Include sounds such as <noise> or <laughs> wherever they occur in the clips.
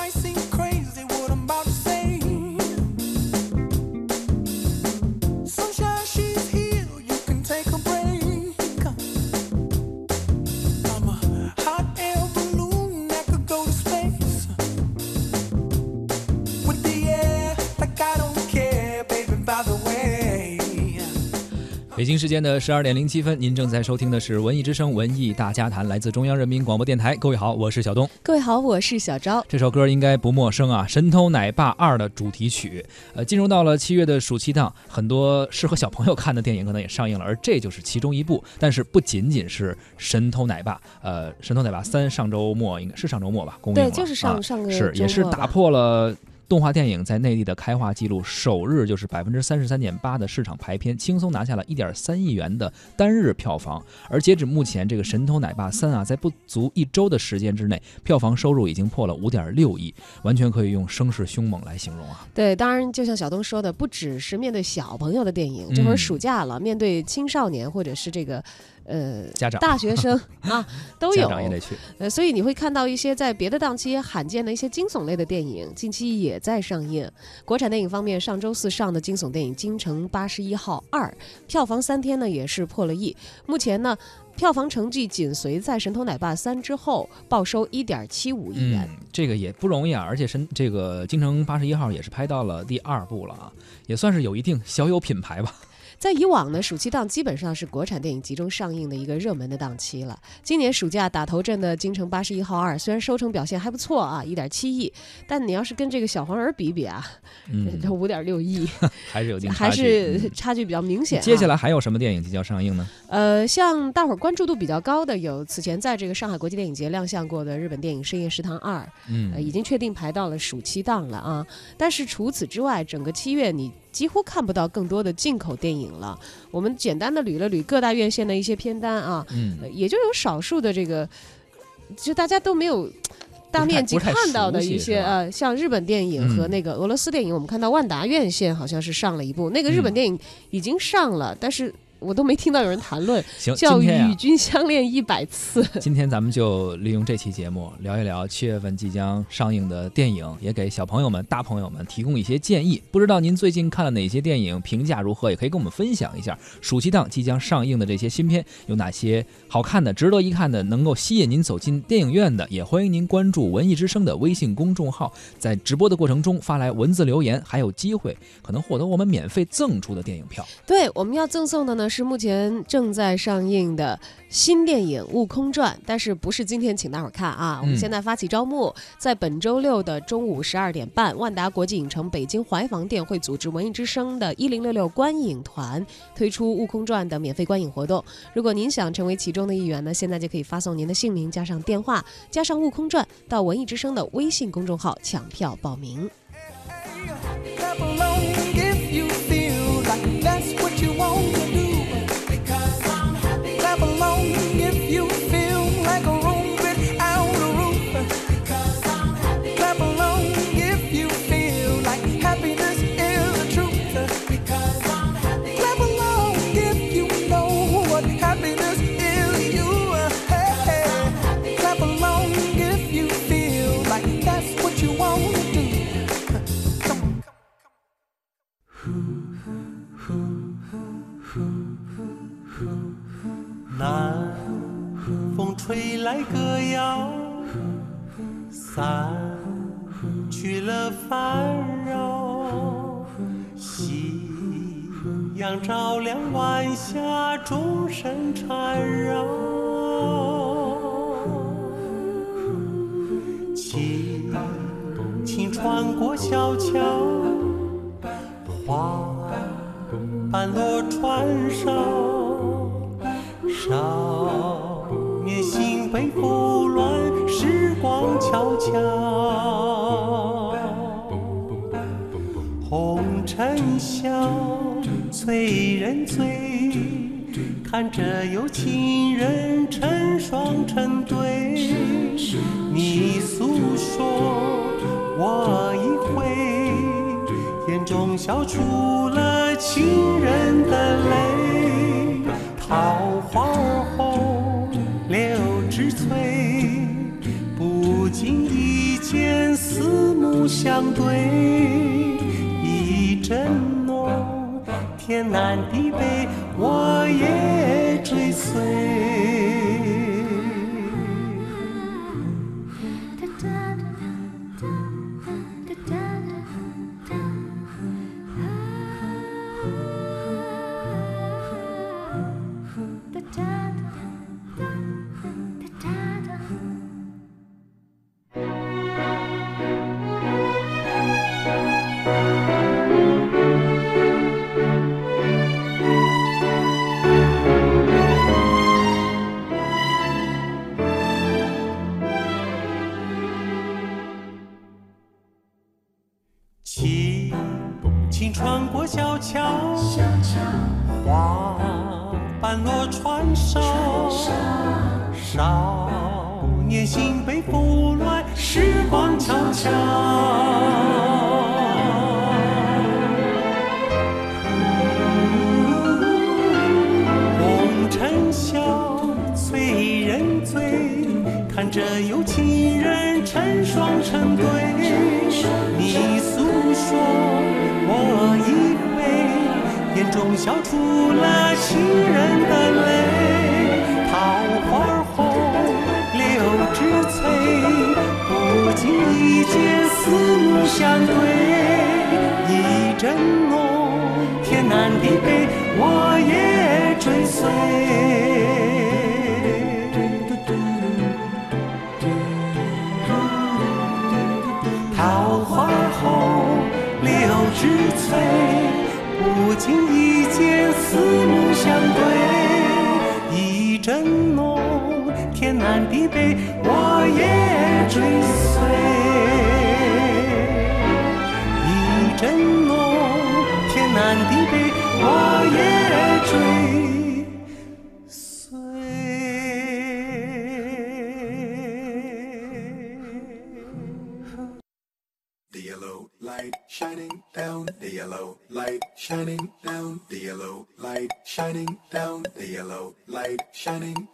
my sing 京时间的十二点零七分，您正在收听的是《文艺之声·文艺大家谈》，来自中央人民广播电台。各位好，我是小东。各位好，我是小昭。这首歌应该不陌生啊，《神偷奶爸二》的主题曲。呃，进入到了七月的暑期档，很多适合小朋友看的电影可能也上映了，而这就是其中一部。但是不仅仅是《神偷奶爸》，呃，《神偷奶爸三》上周末应该是上周末吧，公映了对，就是上、啊上个是周末吧也是打破了。动画电影在内地的开画记录，首日就是百分之三十三点八的市场排片，轻松拿下了一点三亿元的单日票房。而截止目前，这个《神偷奶爸三》啊，在不足一周的时间之内，票房收入已经破了五点六亿，完全可以用声势凶猛来形容啊！对，当然就像小东说的，不只是面对小朋友的电影，这会儿嗯暑假了，面对青少年或者是这个呃家长大学生 <laughs> 啊都家有。长也得去。呃，所以你会看到一些在别的档期罕见的一些惊悚类的电影，近期也在上映。国产电影方面，上周四上的惊悚电影《京城八十一号二》，票房三天呢也是破了亿。目前呢，票房成绩紧随在《神偷奶爸三》之后，报收一点七五亿元。嗯，这个也不容易啊，而且神这个《京城八十一号》也是拍到了第二部了啊，也算是有一定小有品牌吧。在以往呢，暑期档基本上是国产电影集中上映的一个热门的档期了。今年暑假打头阵的《京城八十一号二》，虽然收成表现还不错啊，一点七亿，但你要是跟这个小黄人比比啊，<laughs> 五点六亿，<laughs> 还是有一定差还距是嗯差距比较明显、啊。接下来还有什么电影即将上映呢？呃，像大伙儿关注度比较高的有此前在这个上海国际电影节亮相过的日本电影《深夜食堂二》，嗯呃，已经确定排到了暑期档了啊。但是除此之外，整个七月你几乎看不到更多的进口电影了。我们简单的捋了捋各大院线的一些片单啊，嗯呃也就有少数的这个，就大家都没有。大面积看到的一些呃，像日本电影和嗯那个俄罗斯电影，我们看到万达院线好像是上了一部，那个日本嗯电影已经上了，但是我都没听到有人谈论，行，叫《今天呀、与君相恋一百次》。今天咱们就利用这期节目聊一聊七月份即将上映的电影，也给小朋友们、大朋友们提供一些建议。不知道您最近看了哪些电影，评价如何，也可以跟我们分享一下。暑期档即将上映的这些新片有哪些好看的、值得一看的，能够吸引您走进电影院的？也欢迎您关注文艺之声的微信公众号，在直播的过程中发来文字留言，还有机会可能获得我们免费赠出的电影票。对，我们要赠送的呢是目前正在上映的新电影《悟空传》，但是不是今天请大伙儿看啊？我们嗯现在发起招募，在本周六的中午十二点半，万达国际影城北京怀房店会组织文艺之声的一零六六观影团推出《悟空传》的免费观影活动。如果您想成为其中的一员呢，现在就可以发送您的姓名加上电话加上《悟空传》到文艺之声的微信公众号抢票报名。阳照亮晚霞，钟声缠绕。轻轻穿过小桥，花瓣落船上。少年心被拂乱，时光悄悄。红尘笑，催人醉，看着有情人成双成对。你诉说，我一回，眼中笑出了情人的泪。桃花红，柳枝翠，不经意间，四目相对，天南地北，我也追随。瓣落船上，少年心被拂乱，时光悄悄。红尘笑，催人醉，看着有情人成双成对。你诉说，我一，眼中笑出了情人的泪。桃花红，柳枝翠，不经意间四目相对，一阵浓，天南地北，我也追随。天南地北，我也追随。 The yellow light shining down, the yellow light shining down, the yellow light shining down, the yellow light shining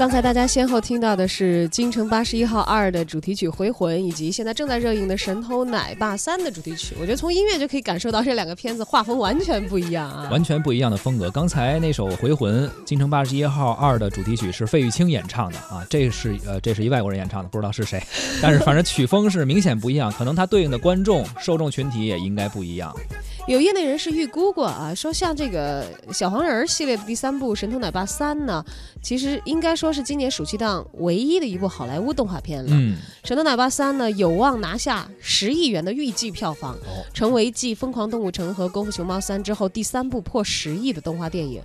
刚才大家先后听到的是《京城八十一号二》的主题曲《回魂》，以及现在正在热映的《神偷奶爸三》的主题曲。我觉得从音乐就可以感受到这两个片子画风完全不一样啊！完全不一样的风格。刚才那首《回魂》，京城八十一号二的主题曲是费玉清演唱的啊，这是呃这是一外国人演唱的，不知道是谁，但是反正曲风是明显不一样，可能它对应的观众受众群体也应该不一样。有业内人士预估过啊，说像这个小黄人儿系列的第三部《神偷奶爸三》呢，其实应该说是今年暑期档唯一的一部好莱坞动画片了。嗯，《神偷奶爸三》呢，有望拿下十亿元的预计票房，哦成为继《疯狂动物城》和《功夫熊猫三》之后第三部破十亿的动画电影。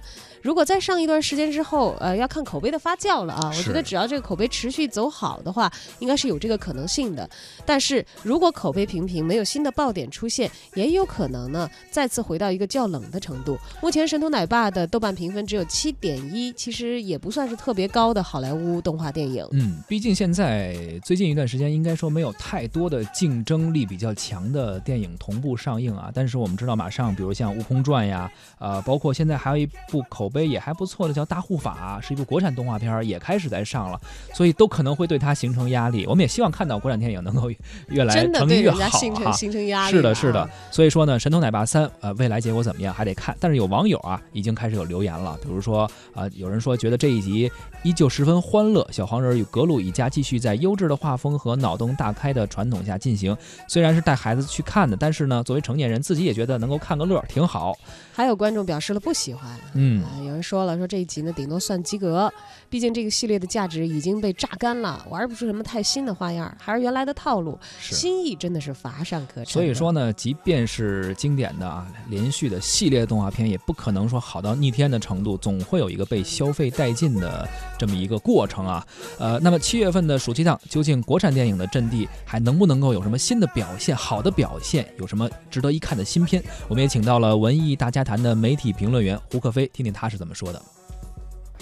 如果再上一段时间之后，呃，要看口碑的发酵了啊。我觉得只要这个口碑持续走好的话，应该是有这个可能性的。但是如果口碑平平，没有新的爆点出现，也有可能呢再次回到一个较冷的程度。目前《神偷奶爸》的豆瓣评分只有七点一，其实也不算是特别高的好莱坞动画电影。嗯，毕竟现在最近一段时间，应该说没有太多的竞争力比较强的电影同步上映啊。但是我们知道，马上比如像《悟空传》呀，呃，包括现在还有一部口碑也还不错的叫《大护法》，是一部国产动画片，也开始在上了，所以都可能会对它形成压力。我们也希望看到国产电影能够越来成越好成哈。形成压力是的，是的啊。所以说呢，《神偷奶爸三》呃，未来结果怎么样还得看。但是有网友啊，已经开始有留言了，比如说啊、有人说觉得这一集依旧十分欢乐，小黄人与格鲁一家继续在优质的画风和脑洞大开的传统下进行。虽然是带孩子去看的，但是呢，作为成年人自己也觉得能够看个乐儿，挺好。还有观众表示了不喜欢。嗯，啊，有人说了，说这一集呢顶多算及格，毕竟这个系列的价值已经被榨干了，玩不出什么太新的花样，还是原来的套路，是。新意真的是乏善可陈。所以说，呢，即便是经典的啊连续的系列动画片，也不可能说好到逆天的程度，总会有一个被消费殆尽的这么一个过程啊。呃，那么七月份的暑期档，究竟国产电影的阵地还能不能够有什么新的表现、好的表现，有什么值得一看的新片？我们也请到了文艺大家谈的媒体评论员胡克飞，听听他他是怎么说的。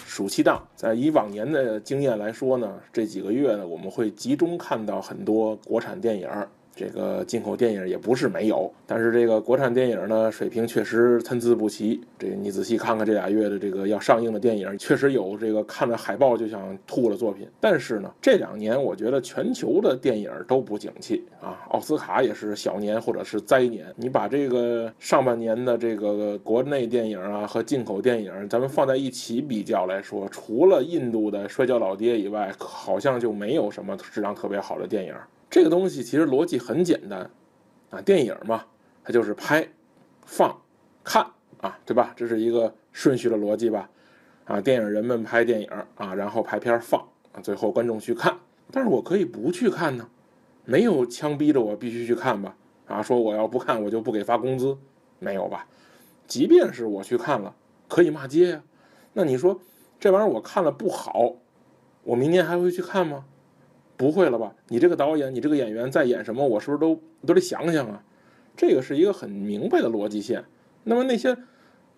暑期档，在以往年的经验来说呢，这几个月呢，我们会集中看到很多国产电影。这个进口电影也不是没有，但是这个国产电影呢，水平确实参差不齐。这你仔细看看这俩月的这个要上映的电影，确实有这个看着海报就想吐的作品。但是呢，这两年我觉得全球的电影都不景气啊，奥斯卡也是小年或者是灾年。你把这个上半年的这个国内电影啊和进口电影，咱们放在一起比较来说，除了印度的《摔跤老爹》以外，好像就没有什么质量特别好的电影。这个东西其实逻辑很简单，啊，电影嘛，它就是拍、放、看啊，对吧？这是一个顺序的逻辑吧？啊，电影人们拍电影啊，然后拍片放啊，最后观众去看。但是我可以不去看呢，没有枪逼着我必须去看吧？啊，说我要不看我就不给发工资，没有吧？即便是我去看了，可以骂街呀。那你说这玩意儿我看了不好，我明年还会去看吗？不会了吧？你这个导演，你这个演员在演什么？我是不是都都得想想啊？这个是一个很明白的逻辑线。那么那些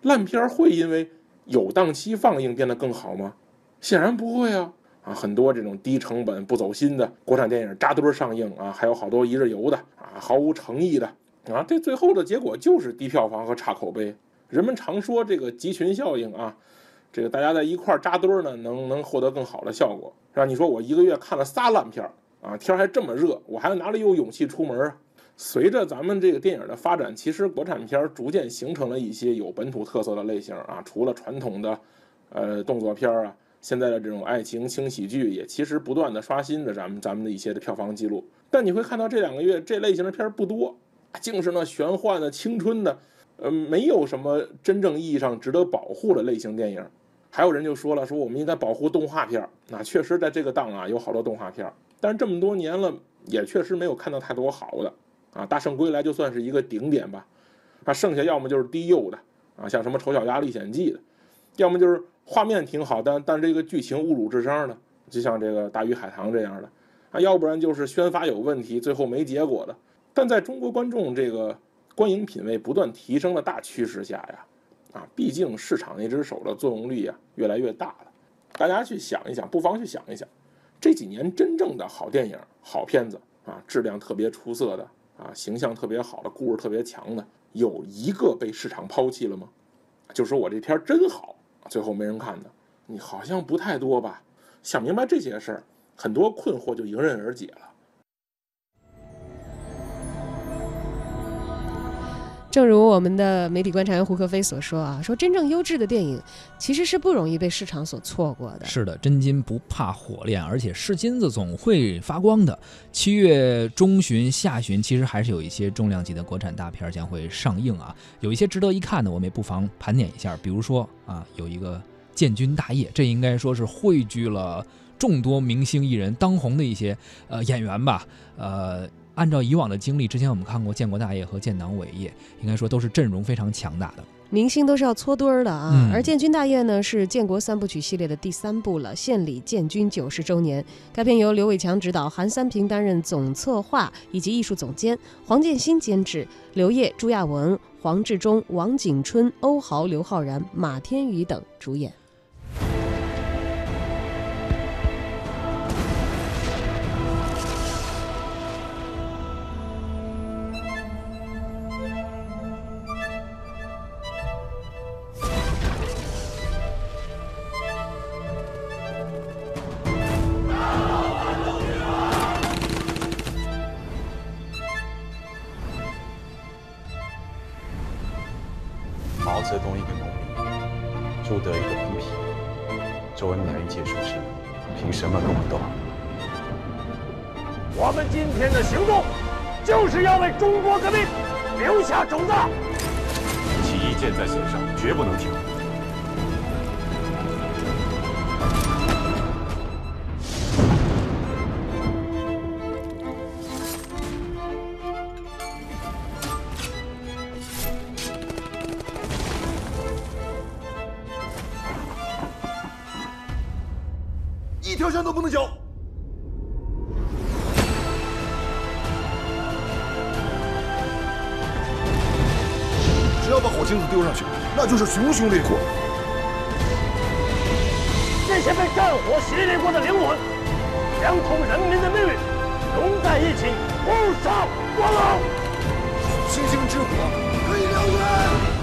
烂片会因为有档期放映变得更好吗？显然不会啊！啊，很多这种低成本不走心的国产电影扎堆上映啊，还有好多一日游的啊，毫无诚意的啊，这最后的结果就是低票房和差口碑。人们常说这个集群效应啊。这个大家在一块儿扎堆儿呢，能能获得更好的效果，是吧？你说我一个月看了仨烂片儿啊，天还这么热，我还哪里有勇气出门啊？随着咱们这个电影的发展，其实国产片逐渐形成了一些有本土特色的类型啊，除了传统的，呃，动作片儿啊，现在的这种爱情轻喜剧也其实不断的刷新着咱们咱们的一些的票房记录。但你会看到这两个月这类型的片儿不多，竟是那玄幻的、青春的，呃，没有什么真正意义上值得保护的类型电影。还有人就说了，说我们应该保护动画片儿。那确实在这个档啊，有好多动画片儿，但是这么多年了，也确实没有看到太多好的啊。大圣归来就算是一个顶点吧，啊，剩下要么就是低幼的啊，像什么丑小鸭历险记的，要么就是画面挺好，但但这个剧情侮辱智商的，就像这个大鱼海棠这样的啊，要不然就是宣发有问题，最后没结果的。但在中国观众这个观影品味不断提升的大趋势下呀。啊，毕竟市场那只手的作用力啊越来越大了。大家去想一想，不妨去想一想，这几年真正的好电影、好片子啊，质量特别出色的啊，形象特别好的，故事特别强的，有一个被市场抛弃了吗？就说我这片真好，最后没人看的，你好像不太多吧？想明白这些事儿，很多困惑就迎刃而解了。正如我们的媒体观察员胡可飞所说啊，说真正优质的电影其实是不容易被市场所错过的。是的，真金不怕火炼，而且是金子总会发光的。七月中旬、下旬，其实还是有一些重量级的国产大片将会上映啊，有一些值得一看的，我们也不妨盘点一下。比如说啊，有一个《建军大业》，这应该说是汇聚了众多明星艺人、当红的一些呃演员吧，呃。按照以往的经历，之前我们看过《建国大业》和《建党伟业》，应该说都是阵容非常强大的，明星都是要搓堆儿的啊。而《建军大业》呢，是建国三部曲系列的第三部了，献礼建军九十周年。该片由刘伟强执导，韩三平担任总策划以及艺术总监，黄建新监制，刘烨、朱亚文、黄志忠、王景春、欧豪、刘昊然、马天宇等主演。凭什么跟我斗？我们今天的行动，就是要为中国革命留下种子。起义箭在弦上，绝不能停。要把火星子丢上去，那就是熊熊烈火。这些被战火洗礼过的灵魂，将同人民的命运融在一起，不杀不亡。星星之火可以燎原。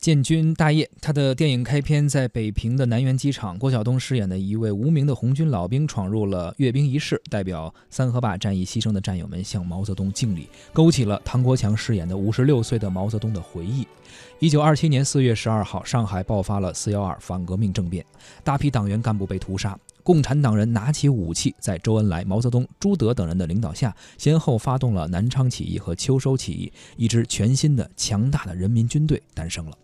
建军大业，他的电影开篇在北平的南苑机场，郭晓东饰演的一位无名的红军老兵闯入了阅兵仪式，代表三河坝战役牺牲的战友们向毛泽东敬礼，勾起了唐国强饰演的五十六岁的毛泽东的回忆。一九二七年四月十二号，上海爆发了四幺二反革命政变，大批党员干部被屠杀，共产党人拿起武器，在周恩来、毛泽东、朱德等人的领导下，先后发动了南昌起义和秋收起义，一支全新的强大的人民军队诞生了。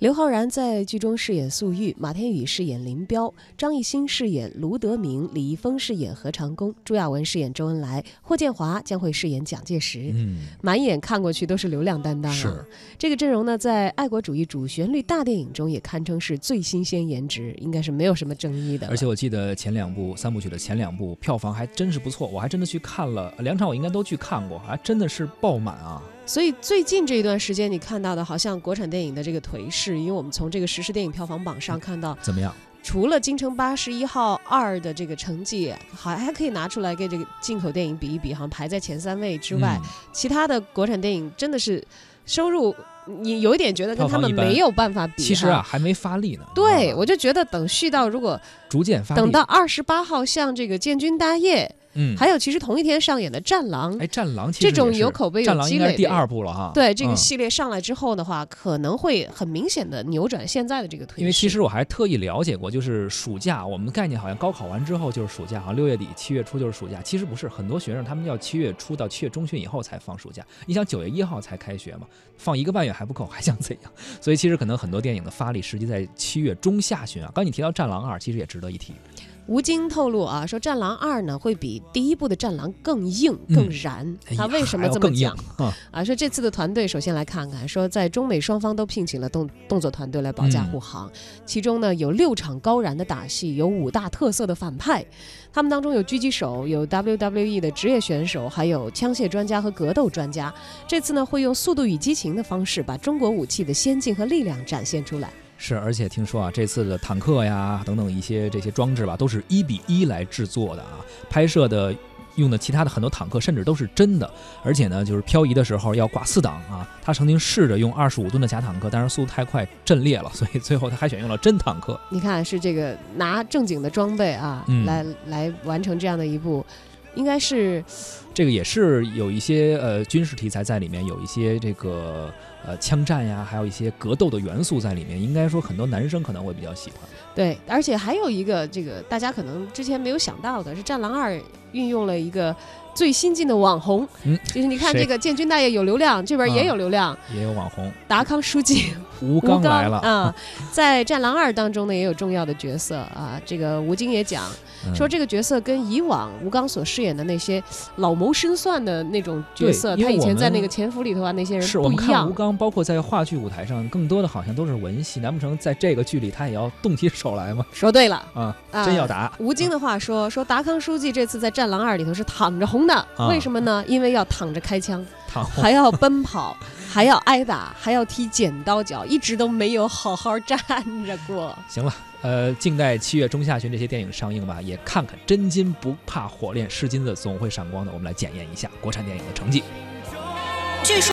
刘昊然在剧中饰演粟裕，马天宇饰演林彪，张艺兴饰演卢德铭，李易峰饰演何长工，朱亚文饰演周恩来，霍建华将会饰演蒋介石。嗯，满眼看过去都是流量担当啊！是这个阵容呢，在爱国主义主旋律大电影中也堪称是最新鲜颜值，应该是没有什么争议的。而且我记得前两部三部曲的前两部票房还真是不错，我还真的去看了两场，我应该都去看过，还真的是爆满啊！所以最近这一段时间，你看到的好像国产电影的这个颓势，因为我们从这个实时电影票房榜上看到，怎么样？除了《京城八十一号二》的这个成绩，还还可以拿出来跟这个进口电影比一比，好像排在前三位之外，嗯其他的国产电影真的是收入，你有一点觉得跟他们没有办法比。其实啊，，还没发力呢。对我就觉得等续到如果逐渐发力。等到二十八号，像这个《建军大业》，嗯，还有其实同一天上演的《战狼》哎，战狼其实这种有口碑有战狼积累的应该是第二部了哈。对这个嗯系列上来之后的话，可能会很明显的扭转现在的这个颓势。因为其实我还特意了解过，就是暑假，我们的概念好像高考完之后就是暑假，好像六月底七月初就是暑假。其实不是，很多学生他们要七月初到七月中旬以后才放暑假。你想九月一号才开学嘛，放一个半月还不够，还想怎样？所以其实可能很多电影的发力时机在七月中下旬啊。刚你提到《战狼二》，其实也值得一提。吴京透露啊，说《战狼二》呢会比第一部的《战狼》更硬、嗯更燃。他为什么这么讲啊？啊？说这次的团队，首先来看看，说在中美双方都聘请了动动作团队来保驾嗯护航，其中呢有六场高燃的打戏，有五大特色的反派，他们当中有狙击手，有 WWE 的职业选手，还有枪械专家和格斗专家。这次呢会用《速度与激情》的方式，把中国武器的先进和力量展现出来。是，而且听说啊，这次的坦克呀等等一些这些装置吧，都是一比一来制作的啊，拍摄的。用的其他的很多坦克甚至都是真的，而且呢，就是漂移的时候要挂四档啊。他曾经试着用二十五吨的假坦克，但是速度太快震裂了，所以最后他还选用了真坦克。你看，是这个拿正经的装备啊，嗯来来完成这样的一部，应该是这个也是有一些呃军事题材在里面，有一些这个呃枪战呀，还有一些格斗的元素在里面。应该说很多男生可能会比较喜欢。对，而且还有一个这个大家可能之前没有想到的是，《战狼二》运用了一个最新进的网红，嗯，就是你看这个建军大爷有流量，这边也啊有流量，也有网红达康书记吴吴刚来了，啊，在《战狼二》当中呢也有重要的角色啊。这个吴京也讲嗯说，这个角色跟以往吴刚所饰演的那些老谋深算的那种角色，他以前在那个潜伏里头啊那些人是我们不一样看吴。刚，包括在话剧舞台上，更多的好像都是文戏。难不成在这个剧里他也要动起手来吗？说对了。啊，啊真要打！吴京的话说说达康书记这次在《战狼二》里头是躺着红的，啊为什么呢？因为要躺着开枪，躺还要奔跑，还要挨打，还要踢剪刀脚，一直都没有好好站着过。行了，呃，静待七月中下旬这些电影上映吧，也看看真金不怕火炼，是金子总会闪光的。我们来检验一下国产电影的成绩。据说。